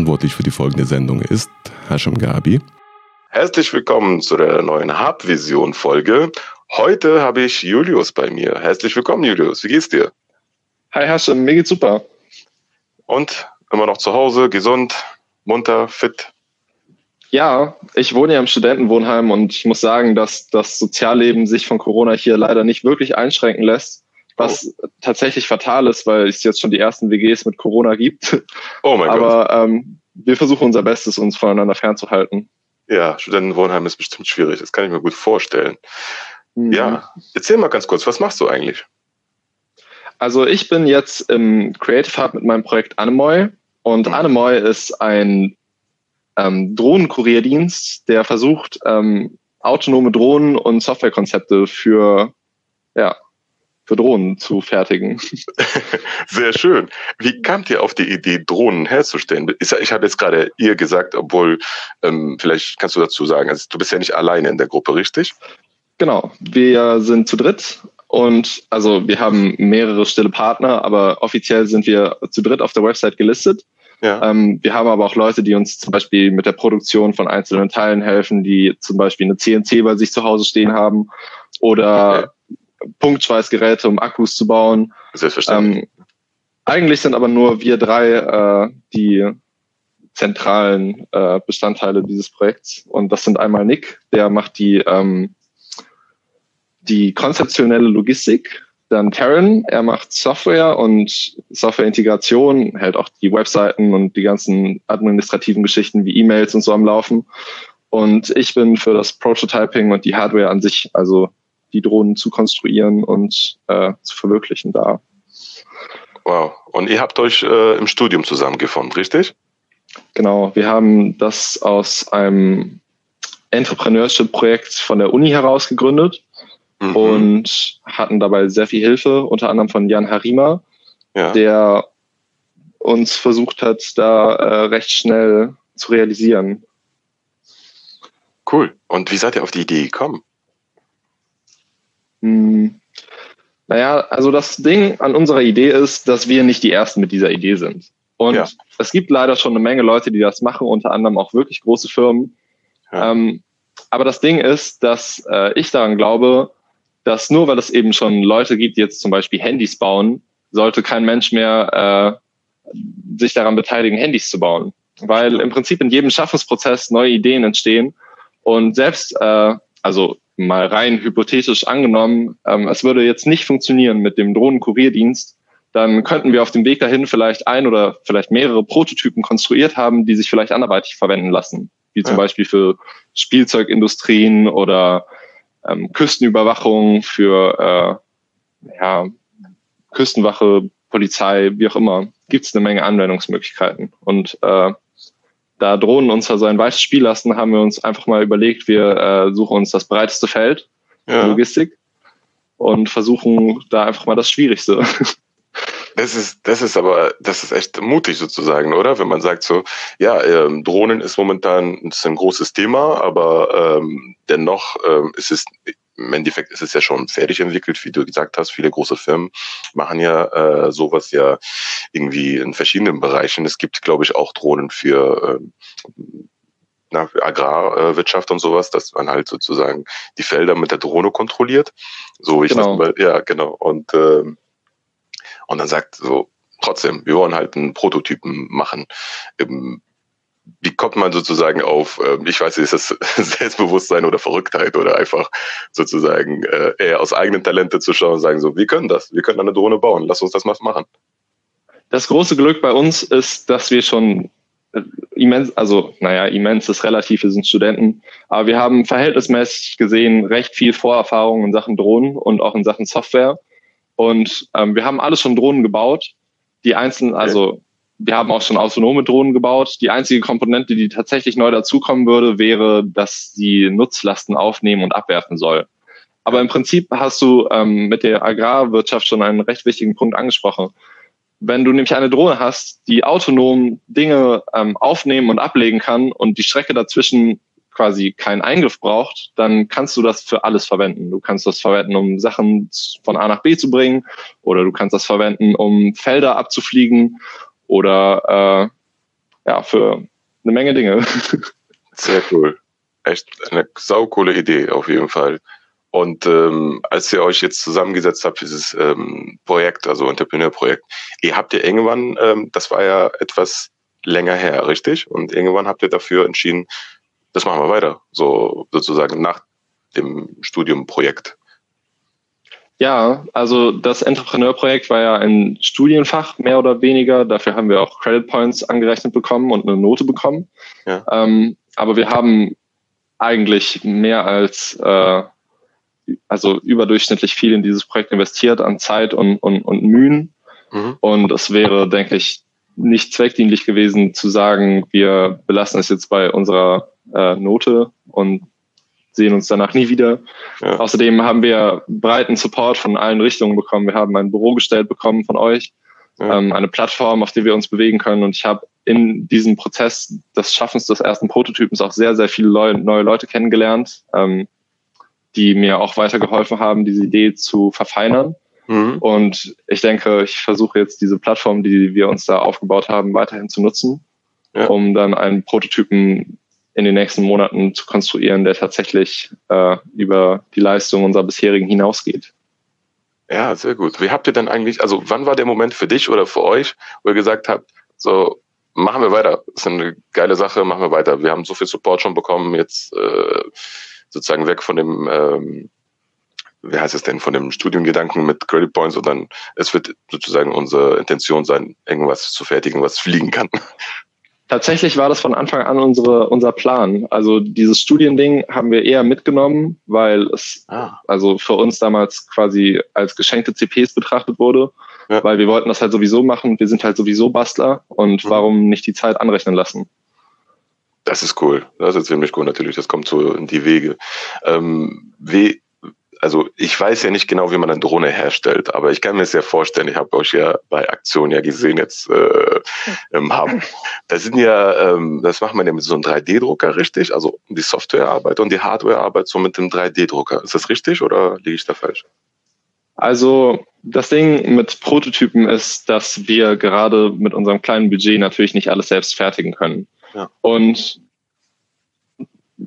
verantwortlich für die folgende Sendung ist Hashem Gabi. Herzlich willkommen zu der neuen Hub-Vision-Folge. Heute habe ich Julius bei mir. Herzlich willkommen, Julius. Wie geht's dir? Hi Hashem, mir geht's super. Und immer noch zu Hause, gesund, munter, fit? Ja, ich wohne ja im Studentenwohnheim und ich muss sagen, dass das Sozialleben sich von Corona hier leider nicht wirklich einschränken lässt, was oh. tatsächlich fatal ist, weil es jetzt schon die ersten WGs mit Corona gibt. Oh mein Aber, Gott. Aber ähm, wir versuchen unser Bestes, uns voneinander fernzuhalten. Ja, Studentenwohnheim ist bestimmt schwierig, das kann ich mir gut vorstellen. Mhm. Ja, erzähl mal ganz kurz, was machst du eigentlich? Also ich bin jetzt im Creative Hub mit meinem Projekt Anemoy und mhm. Anemoy ist ein ähm, Drohnenkurierdienst, der versucht, ähm, autonome Drohnen und Softwarekonzepte für, ja, für Drohnen zu fertigen. Sehr schön. Wie kamt ihr auf die Idee, Drohnen herzustellen? Ich habe jetzt gerade ihr gesagt, obwohl, ähm, vielleicht kannst du dazu sagen, also du bist ja nicht alleine in der Gruppe, richtig? Genau, wir sind zu dritt und also wir haben mehrere stille Partner, aber offiziell sind wir zu dritt auf der Website gelistet. Ja. Ähm, wir haben aber auch Leute, die uns zum Beispiel mit der Produktion von einzelnen Teilen helfen, die zum Beispiel eine CNC bei sich zu Hause stehen haben oder okay. Punktschweißgeräte, um Akkus zu bauen. Selbstverständlich. Ähm, eigentlich sind aber nur wir drei äh, die zentralen äh, Bestandteile dieses Projekts. Und das sind einmal Nick, der macht die, ähm, die konzeptionelle Logistik dann Karen, er macht Software und Softwareintegration, hält auch die Webseiten und die ganzen administrativen Geschichten wie E-Mails und so am Laufen. Und ich bin für das Prototyping und die Hardware an sich, also die Drohnen zu konstruieren und äh, zu verwirklichen da. Wow. Und ihr habt euch äh, im Studium zusammengefunden, richtig? Genau. Wir haben das aus einem Entrepreneurship-Projekt von der Uni heraus gegründet mhm. und hatten dabei sehr viel Hilfe, unter anderem von Jan Harima, ja. der uns versucht hat, da äh, recht schnell zu realisieren. Cool. Und wie seid ihr auf die Idee gekommen? Hm. Naja, also das Ding an unserer Idee ist, dass wir nicht die Ersten mit dieser Idee sind. Und ja. es gibt leider schon eine Menge Leute, die das machen, unter anderem auch wirklich große Firmen. Ja. Ähm, aber das Ding ist, dass äh, ich daran glaube, dass nur weil es eben schon Leute gibt, die jetzt zum Beispiel Handys bauen, sollte kein Mensch mehr äh, sich daran beteiligen, Handys zu bauen. Weil im Prinzip in jedem Schaffensprozess neue Ideen entstehen und selbst, äh, also mal rein hypothetisch angenommen, ähm, es würde jetzt nicht funktionieren mit dem Drohnenkurierdienst, dann könnten wir auf dem Weg dahin vielleicht ein oder vielleicht mehrere Prototypen konstruiert haben, die sich vielleicht anderweitig verwenden lassen, wie zum ja. Beispiel für Spielzeugindustrien oder ähm, Küstenüberwachung, für äh, ja, Küstenwache, Polizei, wie auch immer, gibt es eine Menge Anwendungsmöglichkeiten. Und äh, da Drohnen uns also ein weites Spiel lassen, haben wir uns einfach mal überlegt, wir äh, suchen uns das breiteste Feld, ja. Logistik, und versuchen da einfach mal das Schwierigste. Das ist, das ist aber, das ist echt mutig sozusagen, oder? Wenn man sagt so, ja, ähm, Drohnen ist momentan ist ein großes Thema, aber ähm, dennoch ähm, ist es im Endeffekt ist es ja schon fertig entwickelt, wie du gesagt hast. Viele große Firmen machen ja äh, sowas ja irgendwie in verschiedenen Bereichen. Es gibt, glaube ich, auch Drohnen für äh, na, Agrarwirtschaft und sowas, dass man halt sozusagen die Felder mit der Drohne kontrolliert. So ich genau. mal, ja genau. Und ähm, und dann sagt so, trotzdem, wir wollen halt einen Prototypen machen. Ähm, wie kommt man sozusagen auf, ähm, ich weiß nicht, ist das Selbstbewusstsein oder Verrücktheit oder einfach sozusagen äh, eher aus eigenen Talente zu schauen und sagen so, wir können das, wir können eine Drohne bauen, lass uns das mal machen. Das große Glück bei uns ist, dass wir schon äh, immens, also naja, immens ist relativ, wir sind Studenten, aber wir haben verhältnismäßig gesehen recht viel Vorerfahrung in Sachen Drohnen und auch in Sachen Software. Und ähm, wir haben alles schon Drohnen gebaut. Die einzelnen, also wir haben auch schon autonome Drohnen gebaut. Die einzige Komponente, die tatsächlich neu dazukommen würde, wäre, dass sie Nutzlasten aufnehmen und abwerfen soll. Aber im Prinzip hast du ähm, mit der Agrarwirtschaft schon einen recht wichtigen Punkt angesprochen. Wenn du nämlich eine Drohne hast, die autonom Dinge ähm, aufnehmen und ablegen kann und die Strecke dazwischen quasi keinen Eingriff braucht, dann kannst du das für alles verwenden. Du kannst das verwenden, um Sachen von A nach B zu bringen, oder du kannst das verwenden, um Felder abzufliegen, oder äh, ja, für eine Menge Dinge. Sehr cool. Echt eine saukoole Idee auf jeden Fall. Und ähm, als ihr euch jetzt zusammengesetzt habt, dieses ähm, Projekt, also Entrepreneur-Projekt, ihr habt ja irgendwann, ähm, das war ja etwas länger her, richtig? Und irgendwann habt ihr dafür entschieden, das machen wir weiter, so sozusagen nach dem Studiumprojekt. Ja, also das Entrepreneur-Projekt war ja ein Studienfach, mehr oder weniger. Dafür haben wir auch Credit Points angerechnet bekommen und eine Note bekommen. Ja. Ähm, aber wir haben eigentlich mehr als äh, also überdurchschnittlich viel in dieses Projekt investiert an Zeit und, und, und Mühen. Mhm. Und es wäre, denke ich, nicht zweckdienlich gewesen zu sagen, wir belassen es jetzt bei unserer äh, Note und sehen uns danach nie wieder. Ja. Außerdem haben wir breiten Support von allen Richtungen bekommen. Wir haben ein Büro gestellt bekommen von euch, ja. ähm, eine Plattform, auf der wir uns bewegen können. Und ich habe in diesem Prozess des Schaffens des ersten Prototypens auch sehr, sehr viele Leu neue Leute kennengelernt. Ähm, die mir auch weitergeholfen haben, diese Idee zu verfeinern. Mhm. Und ich denke, ich versuche jetzt diese Plattform, die wir uns da aufgebaut haben, weiterhin zu nutzen, ja. um dann einen Prototypen in den nächsten Monaten zu konstruieren, der tatsächlich äh, über die Leistung unserer bisherigen hinausgeht. Ja, sehr gut. Wie habt ihr denn eigentlich, also wann war der Moment für dich oder für euch, wo ihr gesagt habt, so machen wir weiter, ist eine geile Sache, machen wir weiter. Wir haben so viel Support schon bekommen, jetzt äh, sozusagen weg von dem, ähm, wie heißt es denn, von dem Studiengedanken mit Credit Points, sondern es wird sozusagen unsere Intention sein, irgendwas zu fertigen, was fliegen kann. Tatsächlich war das von Anfang an unsere, unser Plan. Also dieses Studiending haben wir eher mitgenommen, weil es ah. also für uns damals quasi als geschenkte CPs betrachtet wurde, ja. weil wir wollten das halt sowieso machen. Wir sind halt sowieso Bastler und mhm. warum nicht die Zeit anrechnen lassen? Das ist cool. Das ist ziemlich cool natürlich. Das kommt so in die Wege. Ähm, wie, also ich weiß ja nicht genau, wie man eine Drohne herstellt, aber ich kann mir sehr vorstellen, ich habe euch ja bei Aktion ja gesehen jetzt äh, im Hub. Das sind ja, ähm, das macht man ja mit so einem 3D-Drucker, richtig? Also die Softwarearbeit und die Hardwarearbeit so mit dem 3D-Drucker. Ist das richtig oder liege ich da falsch? Also das Ding mit Prototypen ist, dass wir gerade mit unserem kleinen Budget natürlich nicht alles selbst fertigen können. Ja. Und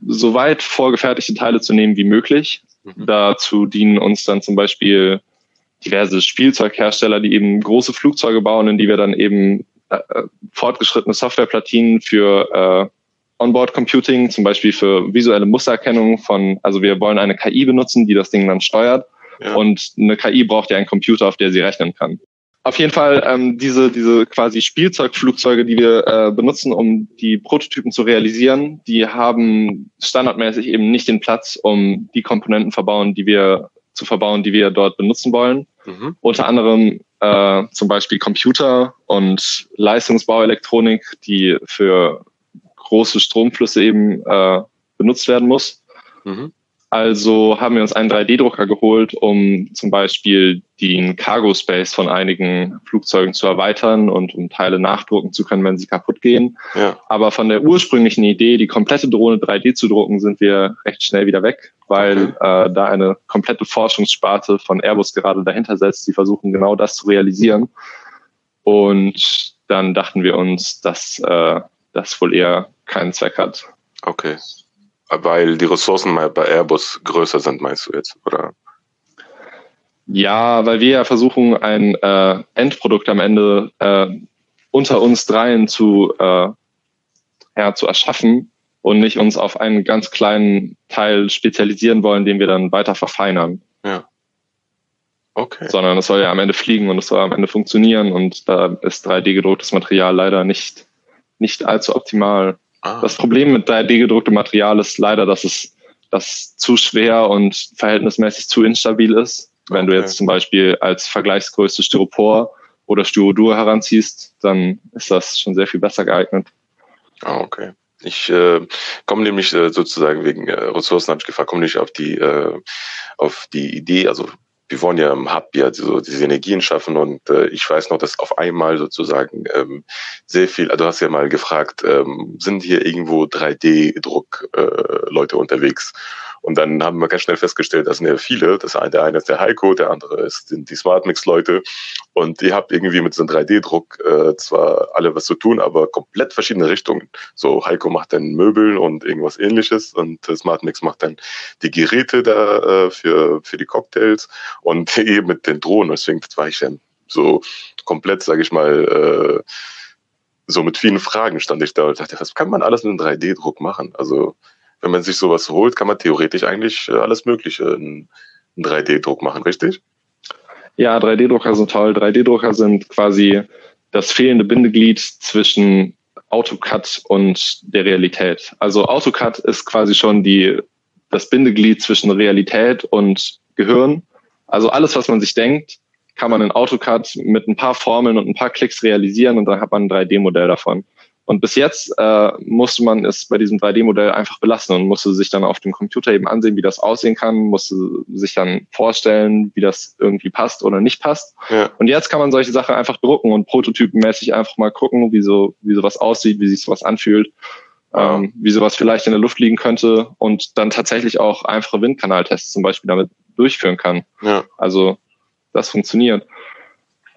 soweit vorgefertigte Teile zu nehmen wie möglich. Mhm. Dazu dienen uns dann zum Beispiel diverse Spielzeughersteller, die eben große Flugzeuge bauen, in die wir dann eben äh, fortgeschrittene Softwareplatinen für äh, Onboard Computing, zum Beispiel für visuelle Mustererkennung von, also wir wollen eine KI benutzen, die das Ding dann steuert. Ja. Und eine KI braucht ja einen Computer, auf der sie rechnen kann. Auf jeden Fall ähm, diese, diese quasi Spielzeugflugzeuge, die wir äh, benutzen, um die Prototypen zu realisieren, die haben standardmäßig eben nicht den Platz, um die Komponenten verbauen, die wir zu verbauen, die wir dort benutzen wollen. Mhm. Unter anderem äh, zum Beispiel Computer und Leistungsbauelektronik, die für große Stromflüsse eben äh, benutzt werden muss. Mhm. Also haben wir uns einen 3D-Drucker geholt, um zum Beispiel den Cargo Space von einigen Flugzeugen zu erweitern und um Teile nachdrucken zu können, wenn sie kaputt gehen. Ja. Aber von der ursprünglichen Idee, die komplette Drohne 3D zu drucken, sind wir recht schnell wieder weg, weil okay. äh, da eine komplette Forschungssparte von Airbus gerade dahinter setzt. Die versuchen genau das zu realisieren. Und dann dachten wir uns, dass äh, das wohl eher keinen Zweck hat. Okay. Weil die Ressourcen bei Airbus größer sind, meinst du jetzt, oder? Ja, weil wir ja versuchen, ein äh, Endprodukt am Ende äh, unter uns dreien zu, äh, ja, zu erschaffen und nicht uns auf einen ganz kleinen Teil spezialisieren wollen, den wir dann weiter verfeinern. Ja. Okay. Sondern es soll ja am Ende fliegen und es soll am Ende funktionieren und da ist 3D gedrucktes Material leider nicht, nicht allzu optimal. Ah. Das Problem mit 3D gedrucktem Material ist leider, dass es das zu schwer und verhältnismäßig zu instabil ist. Wenn okay. du jetzt zum Beispiel als Vergleichsgröße Styropor oder Styrodur heranziehst, dann ist das schon sehr viel besser geeignet. Ah, okay. Ich äh, komme nämlich äh, sozusagen wegen äh, Ressourcen habe ich gefragt, komme nicht auf die äh, auf die Idee, also wir wollen ja im Hub ja so diese Energien schaffen und äh, ich weiß noch, dass auf einmal sozusagen ähm, sehr viel, also du hast ja mal gefragt, ähm, sind hier irgendwo 3D-Druck-Leute äh, unterwegs? Und dann haben wir ganz schnell festgestellt, das sind ja viele. Das eine, der eine ist der Heiko, der andere ist, sind die SmartMix-Leute. Und ihr habt irgendwie mit so einem 3D-Druck äh, zwar alle was zu tun, aber komplett verschiedene Richtungen. So Heiko macht dann Möbel und irgendwas ähnliches und äh, SmartMix macht dann die Geräte da äh, für, für die Cocktails und eben mit den Drohnen. Deswegen war ich dann so komplett, sage ich mal, äh, so mit vielen Fragen stand ich da und dachte, was kann man alles mit einem 3D-Druck machen? Also wenn man sich sowas holt, kann man theoretisch eigentlich äh, alles Mögliche in, in 3D-Druck machen, richtig? Ja, 3D-Drucker sind toll. 3D-Drucker sind quasi das fehlende Bindeglied zwischen AutoCAD und der Realität. Also AutoCAD ist quasi schon die, das Bindeglied zwischen Realität und Gehirn. Also alles, was man sich denkt, kann man in AutoCAD mit ein paar Formeln und ein paar Klicks realisieren und dann hat man ein 3D-Modell davon. Und bis jetzt äh, musste man es bei diesem 3D-Modell einfach belassen und musste sich dann auf dem Computer eben ansehen, wie das aussehen kann, musste sich dann vorstellen, wie das irgendwie passt oder nicht passt. Ja. Und jetzt kann man solche Sachen einfach drucken und prototypenmäßig einfach mal gucken, wie so, wie sowas aussieht, wie sich sowas anfühlt, ähm, wie sowas vielleicht in der Luft liegen könnte und dann tatsächlich auch einfache Windkanaltests zum Beispiel damit durchführen kann. Ja. Also das funktioniert.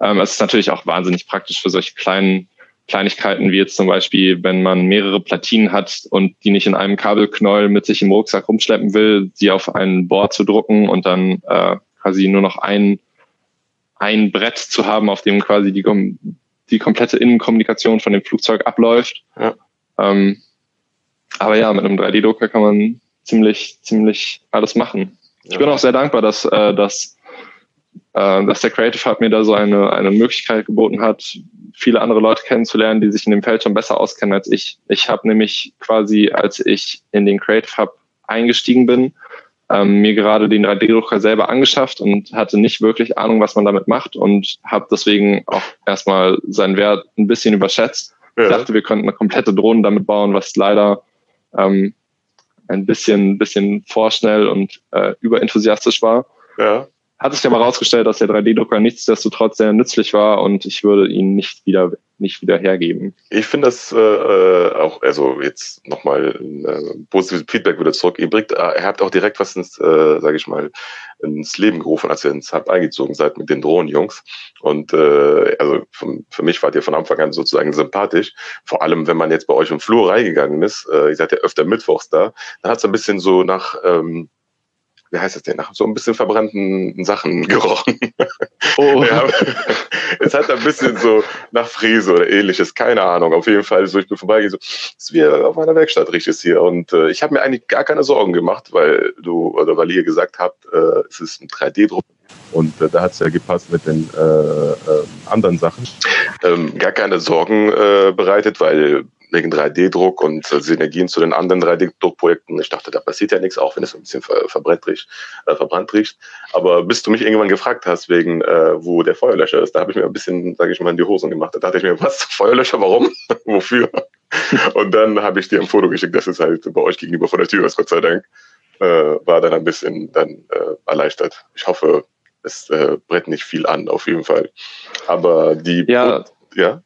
Ähm, es ist natürlich auch wahnsinnig praktisch für solche kleinen Kleinigkeiten wie jetzt zum Beispiel, wenn man mehrere Platinen hat und die nicht in einem Kabelknäuel mit sich im Rucksack rumschleppen will, sie auf ein Board zu drucken und dann äh, quasi nur noch ein, ein Brett zu haben, auf dem quasi die, die komplette Innenkommunikation von dem Flugzeug abläuft. Ja. Ähm, aber ja, mit einem 3D-Drucker kann man ziemlich, ziemlich alles machen. Ich ja. bin auch sehr dankbar, dass, äh, dass äh, dass der Creative Hub mir da so eine, eine Möglichkeit geboten hat, viele andere Leute kennenzulernen, die sich in dem Feld schon besser auskennen als ich. Ich habe nämlich quasi, als ich in den Creative Hub eingestiegen bin, ähm, mir gerade den 3D-Drucker selber angeschafft und hatte nicht wirklich Ahnung, was man damit macht und habe deswegen auch erstmal seinen Wert ein bisschen überschätzt. Ja. Ich dachte, wir könnten eine komplette Drohne damit bauen, was leider ähm, ein bisschen, bisschen vorschnell und äh, überenthusiastisch war. Ja hat sich aber herausgestellt, dass der 3D-Drucker nichtsdestotrotz sehr nützlich war und ich würde ihn nicht wieder nicht wieder hergeben. Ich finde das äh, äh auch, also jetzt nochmal äh, positives Feedback wieder zurück. Ihr, bringt, äh, er habt auch direkt was ins, äh, sage ich mal, ins Leben gerufen, als ihr ins Hub eingezogen seid mit den Drohnenjungs. Und äh, also für, für mich wart ihr von Anfang an sozusagen sympathisch. Vor allem, wenn man jetzt bei euch im Flur reingegangen ist, äh, ihr seid ja öfter mittwochs da, dann hat es ein bisschen so nach ähm, wie heißt das denn, nach so ein bisschen verbrannten Sachen gerochen. Oh. ja, es hat ein bisschen so nach Fräse oder ähnliches, keine Ahnung. Auf jeden Fall, so ich bin vorbeigegangen, so, es ist wie auf meiner Werkstatt riecht es hier. Und äh, ich habe mir eigentlich gar keine Sorgen gemacht, weil du oder weil ihr gesagt habt, äh, es ist ein 3D-Druck. Und äh, da hat es ja gepasst mit den äh, äh, anderen Sachen. Ähm, gar keine Sorgen äh, bereitet, weil wegen 3D-Druck und äh, Synergien zu den anderen 3D-Druckprojekten. Ich dachte, da passiert ja nichts, auch wenn es ein bisschen ver verbrannt riecht, äh, verbrannt riecht. Aber bis du mich irgendwann gefragt hast, wegen äh, wo der Feuerlöscher ist, da habe ich mir ein bisschen, sage ich mal, in die Hosen gemacht. Da dachte ich mir, was, Feuerlöscher, warum? Wofür? und dann habe ich dir ein Foto geschickt, dass es halt bei euch gegenüber vor der Tür ist, Gott sei Dank. Äh, war dann ein bisschen dann äh, erleichtert. Ich hoffe, es äh, brennt nicht viel an, auf jeden Fall. Aber die... Ja, ja?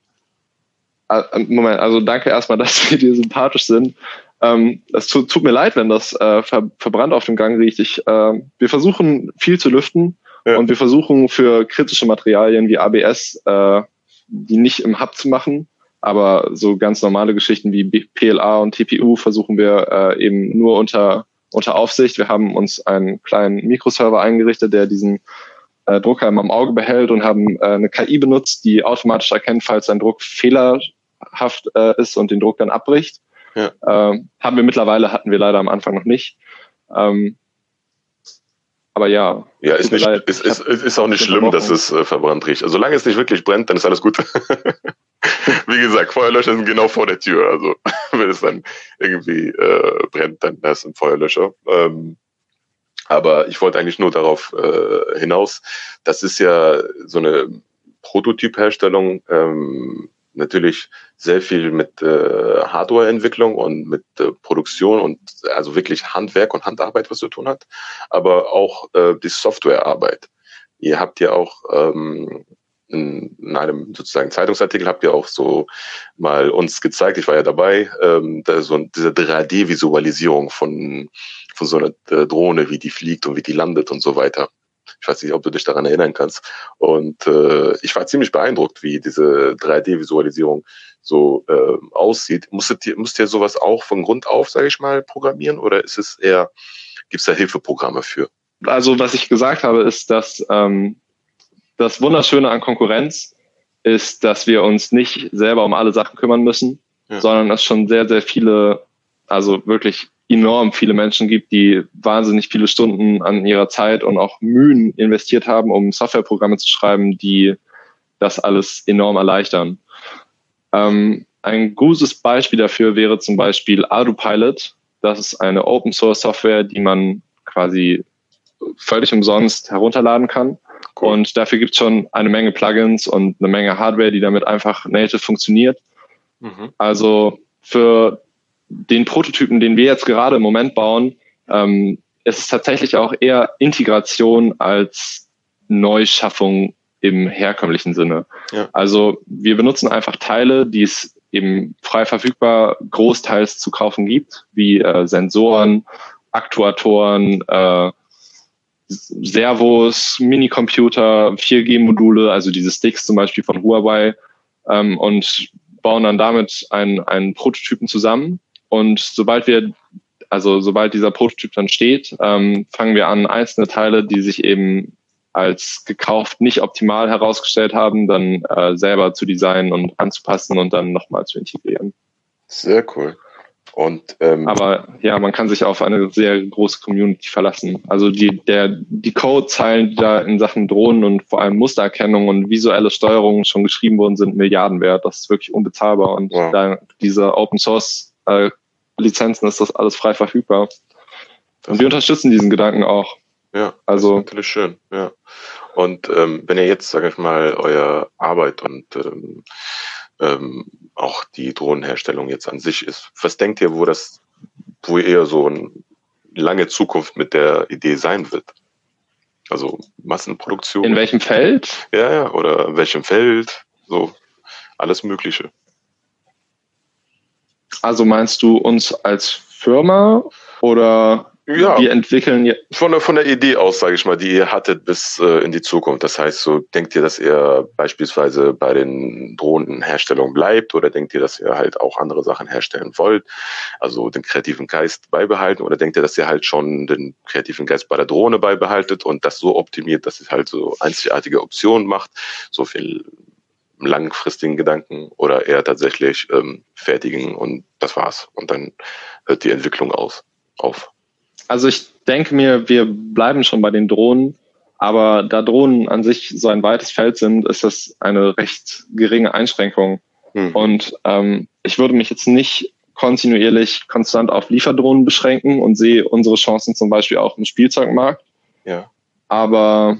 Ah, äh, Moment, also danke erstmal, dass wir dir sympathisch sind. Ähm, es tut, tut, mir leid, wenn das äh, ver, verbrannt auf dem Gang riecht. Ich, äh, wir versuchen viel zu lüften ja. und wir versuchen für kritische Materialien wie ABS äh, die nicht im Hub zu machen, aber so ganz normale Geschichten wie PLA und TPU versuchen wir äh, eben nur unter unter Aufsicht. Wir haben uns einen kleinen Mikroserver eingerichtet, der diesen äh, Drucker immer im Auge behält und haben äh, eine KI benutzt, die automatisch erkennt, falls ein Druck Fehler haft äh, ist und den Druck dann abbricht. Ja. Ähm, haben wir mittlerweile, hatten wir leider am Anfang noch nicht. Ähm, aber ja. Ja, ist, nicht, leid, ist, ist, ist auch nicht schlimm, dass es äh, verbrannt riecht. Also, solange es nicht wirklich brennt, dann ist alles gut. Wie gesagt, Feuerlöscher sind genau vor der Tür. Also wenn es dann irgendwie äh, brennt, dann ist ein Feuerlöscher. Ähm, aber ich wollte eigentlich nur darauf äh, hinaus, das ist ja so eine Prototypherstellung. Ähm, natürlich sehr viel mit äh, Hardwareentwicklung und mit äh, Produktion und also wirklich Handwerk und Handarbeit, was zu tun hat, aber auch äh, die Softwarearbeit. Ihr habt ja auch ähm, in, in einem sozusagen Zeitungsartikel habt ihr auch so mal uns gezeigt, ich war ja dabei, ähm, da so diese 3D-Visualisierung von, von so einer äh, Drohne, wie die fliegt und wie die landet und so weiter. Ich weiß nicht, ob du dich daran erinnern kannst. Und äh, ich war ziemlich beeindruckt, wie diese 3D-Visualisierung so äh, aussieht. Musstet ihr, müsst ihr sowas auch von Grund auf, sage ich mal, programmieren oder ist es eher, gibt es da Hilfeprogramme für? Also was ich gesagt habe, ist, dass ähm, das Wunderschöne an Konkurrenz ist, dass wir uns nicht selber um alle Sachen kümmern müssen, ja. sondern es schon sehr, sehr viele, also wirklich enorm viele Menschen gibt, die wahnsinnig viele Stunden an ihrer Zeit und auch Mühen investiert haben, um Softwareprogramme zu schreiben, die das alles enorm erleichtern. Ähm, ein gutes Beispiel dafür wäre zum Beispiel ArduPilot. Das ist eine Open Source Software, die man quasi völlig umsonst herunterladen kann. Cool. Und dafür gibt es schon eine Menge Plugins und eine Menge Hardware, die damit einfach native funktioniert. Mhm. Also für den Prototypen, den wir jetzt gerade im Moment bauen, ähm, ist es tatsächlich auch eher Integration als Neuschaffung im herkömmlichen Sinne. Ja. Also wir benutzen einfach Teile, die es eben frei verfügbar großteils zu kaufen gibt, wie äh, Sensoren, Aktuatoren, äh, Servos, Minicomputer, 4G-Module, also diese Sticks zum Beispiel von Huawei ähm, und bauen dann damit einen, einen Prototypen zusammen. Und sobald wir, also sobald dieser Prototyp dann steht, ähm, fangen wir an, einzelne Teile, die sich eben als gekauft nicht optimal herausgestellt haben, dann äh, selber zu designen und anzupassen und dann nochmal zu integrieren. Sehr cool. Und, ähm, Aber ja, man kann sich auf eine sehr große Community verlassen. Also die, der, die Codezeilen, die da in Sachen Drohnen und vor allem Mustererkennung und visuelle Steuerung schon geschrieben worden sind, Milliarden wert. Das ist wirklich unbezahlbar. Und ja. da diese Open Source äh, Lizenzen ist das alles frei verfügbar. Und wir unterstützen diesen Gedanken auch. Ja, also das ist natürlich schön, ja. Und ähm, wenn ihr jetzt, sage ich mal, euer Arbeit und ähm, ähm, auch die Drohnenherstellung jetzt an sich ist. Was denkt ihr, wo das, wo eher so eine lange Zukunft mit der Idee sein wird? Also Massenproduktion. In welchem Feld? Ja, ja, oder in welchem Feld? So alles Mögliche. Also meinst du uns als Firma oder ja, wir entwickeln. Von der, von der Idee aus, sage ich mal, die ihr hattet bis äh, in die Zukunft. Das heißt, so denkt ihr, dass ihr beispielsweise bei den Drohnenherstellungen bleibt oder denkt ihr, dass ihr halt auch andere Sachen herstellen wollt? Also den kreativen Geist beibehalten oder denkt ihr, dass ihr halt schon den kreativen Geist bei der Drohne beibehaltet und das so optimiert, dass es halt so einzigartige Optionen macht, so viel langfristigen Gedanken oder eher tatsächlich ähm, fertigen und das war's. Und dann hört die Entwicklung aus, auf. Also ich denke mir, wir bleiben schon bei den Drohnen, aber da Drohnen an sich so ein weites Feld sind, ist das eine recht geringe Einschränkung. Mhm. Und ähm, ich würde mich jetzt nicht kontinuierlich konstant auf Lieferdrohnen beschränken und sehe unsere Chancen zum Beispiel auch im Spielzeugmarkt. Ja. Aber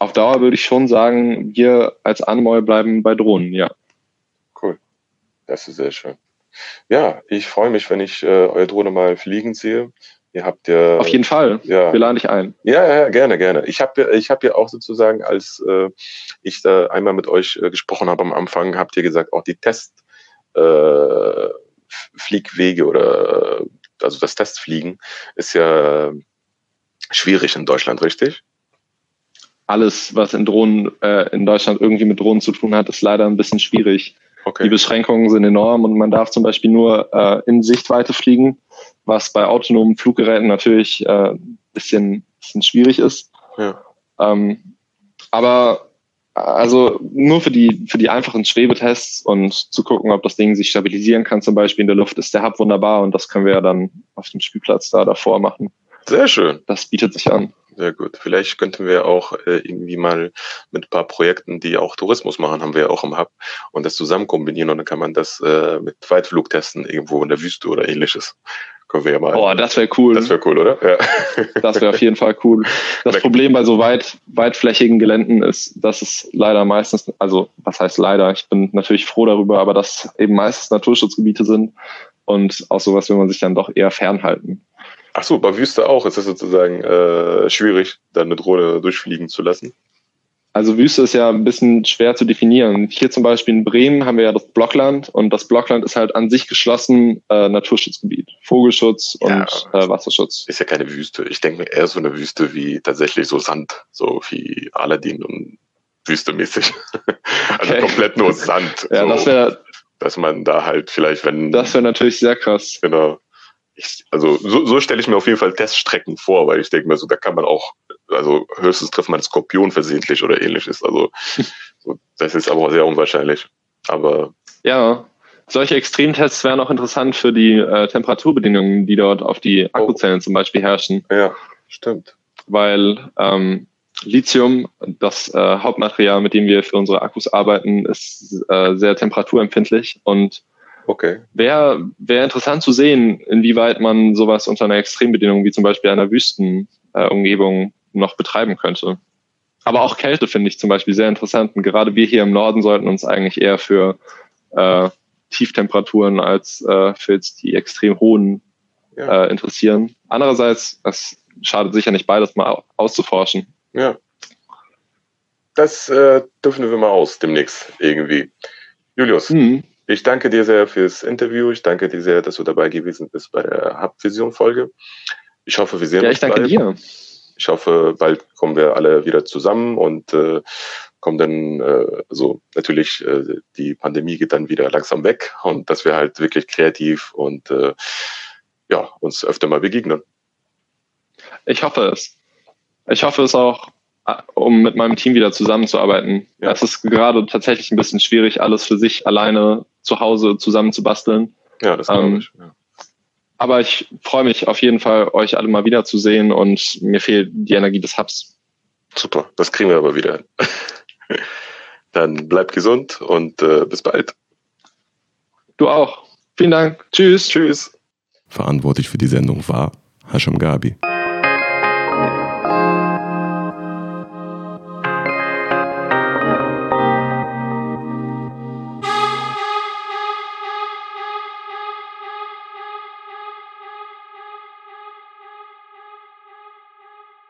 auf Dauer würde ich schon sagen, wir als Anmoy bleiben bei Drohnen, ja. Cool. Das ist sehr schön. Ja, ich freue mich, wenn ich äh, eure Drohne mal fliegen sehe. Ihr habt ja. Auf jeden Fall. Ja. Wir laden dich ein. Ja, ja, gerne, gerne. Ich habe ich hab ja auch sozusagen, als äh, ich da einmal mit euch äh, gesprochen habe am Anfang, habt ihr gesagt, auch die Testfliegwege äh, oder also das Testfliegen ist ja schwierig in Deutschland, richtig? Alles, was in Drohnen äh, in Deutschland irgendwie mit Drohnen zu tun hat, ist leider ein bisschen schwierig. Okay. Die Beschränkungen sind enorm und man darf zum Beispiel nur äh, in Sichtweite fliegen was bei autonomen Fluggeräten natürlich äh, bisschen, bisschen schwierig ist. Ja. Ähm, aber also nur für die, für die einfachen Schwebetests und zu gucken, ob das Ding sich stabilisieren kann, zum Beispiel in der Luft, ist der Hub wunderbar und das können wir ja dann auf dem Spielplatz da davor machen. Sehr schön. Das bietet sich an. Sehr gut. Vielleicht könnten wir auch äh, irgendwie mal mit ein paar Projekten, die auch Tourismus machen, haben wir ja auch im Hub und das zusammen kombinieren und dann kann man das äh, mit Weitflug testen, irgendwo in der Wüste oder ähnliches. Können wir ja mal. Boah, das wäre cool. Das wäre cool, oder? Ja. Das wäre auf jeden Fall cool. Das Problem bei so weit, weitflächigen Geländen ist, dass es leider meistens, also was heißt leider, ich bin natürlich froh darüber, aber dass eben meistens Naturschutzgebiete sind und auch sowas will man sich dann doch eher fernhalten. Ach so, bei Wüste auch ist es sozusagen äh, schwierig, dann eine Drohne durchfliegen zu lassen. Also Wüste ist ja ein bisschen schwer zu definieren. Hier zum Beispiel in Bremen haben wir ja das Blockland und das Blockland ist halt an sich geschlossen äh, Naturschutzgebiet, Vogelschutz und ja, äh, Wasserschutz. Ist ja keine Wüste. Ich denke mir eher so eine Wüste wie tatsächlich so Sand, so wie Aladdin und Wüstemäßig. also okay. komplett nur Sand. ja, so, das wäre, dass man da halt vielleicht, wenn das wäre natürlich sehr krass. Genau. Ich, also so, so stelle ich mir auf jeden Fall Teststrecken vor, weil ich denke mir so, da kann man auch also höchstens trifft man einen Skorpion versehentlich oder ähnliches. Also so, das ist aber sehr unwahrscheinlich. Aber ja, solche Extremtests wären auch interessant für die äh, Temperaturbedingungen, die dort auf die oh. Akkuzellen oh. zum Beispiel herrschen. Ja, stimmt. Weil ähm, Lithium, das äh, Hauptmaterial, mit dem wir für unsere Akkus arbeiten, ist äh, sehr temperaturempfindlich und okay. wäre wär interessant zu sehen, inwieweit man sowas unter einer Extrembedingung wie zum Beispiel einer Wüstenumgebung noch betreiben könnte. Aber auch Kälte finde ich zum Beispiel sehr interessant. Und gerade wir hier im Norden sollten uns eigentlich eher für äh, Tieftemperaturen als äh, für jetzt die extrem hohen ja. äh, interessieren. Andererseits, es schadet sicher nicht beides mal auszuforschen. Ja. Das äh, dürfen wir mal aus demnächst irgendwie. Julius, mhm. Ich danke dir sehr fürs Interview. Ich danke dir sehr, dass du dabei gewesen bist bei der Hauptvision-Folge. Ich hoffe, wir sehen ja, uns. Ja, ich danke bald. dir. Ich hoffe, bald kommen wir alle wieder zusammen und äh, kommen dann, äh, also natürlich, äh, die Pandemie geht dann wieder langsam weg und dass wir halt wirklich kreativ und äh, ja, uns öfter mal begegnen. Ich hoffe es. Ich hoffe es auch, äh, um mit meinem Team wieder zusammenzuarbeiten. Ja. Es ist gerade tatsächlich ein bisschen schwierig, alles für sich alleine zu Hause zusammen zu basteln. Ja, das glaube ähm, ich. Ja. Aber ich freue mich auf jeden Fall, euch alle mal wiederzusehen und mir fehlt die Energie des Hubs. Super, das kriegen wir aber wieder. Dann bleibt gesund und äh, bis bald. Du auch. Vielen Dank. Tschüss. Tschüss. Verantwortlich für die Sendung war Hasham Gabi.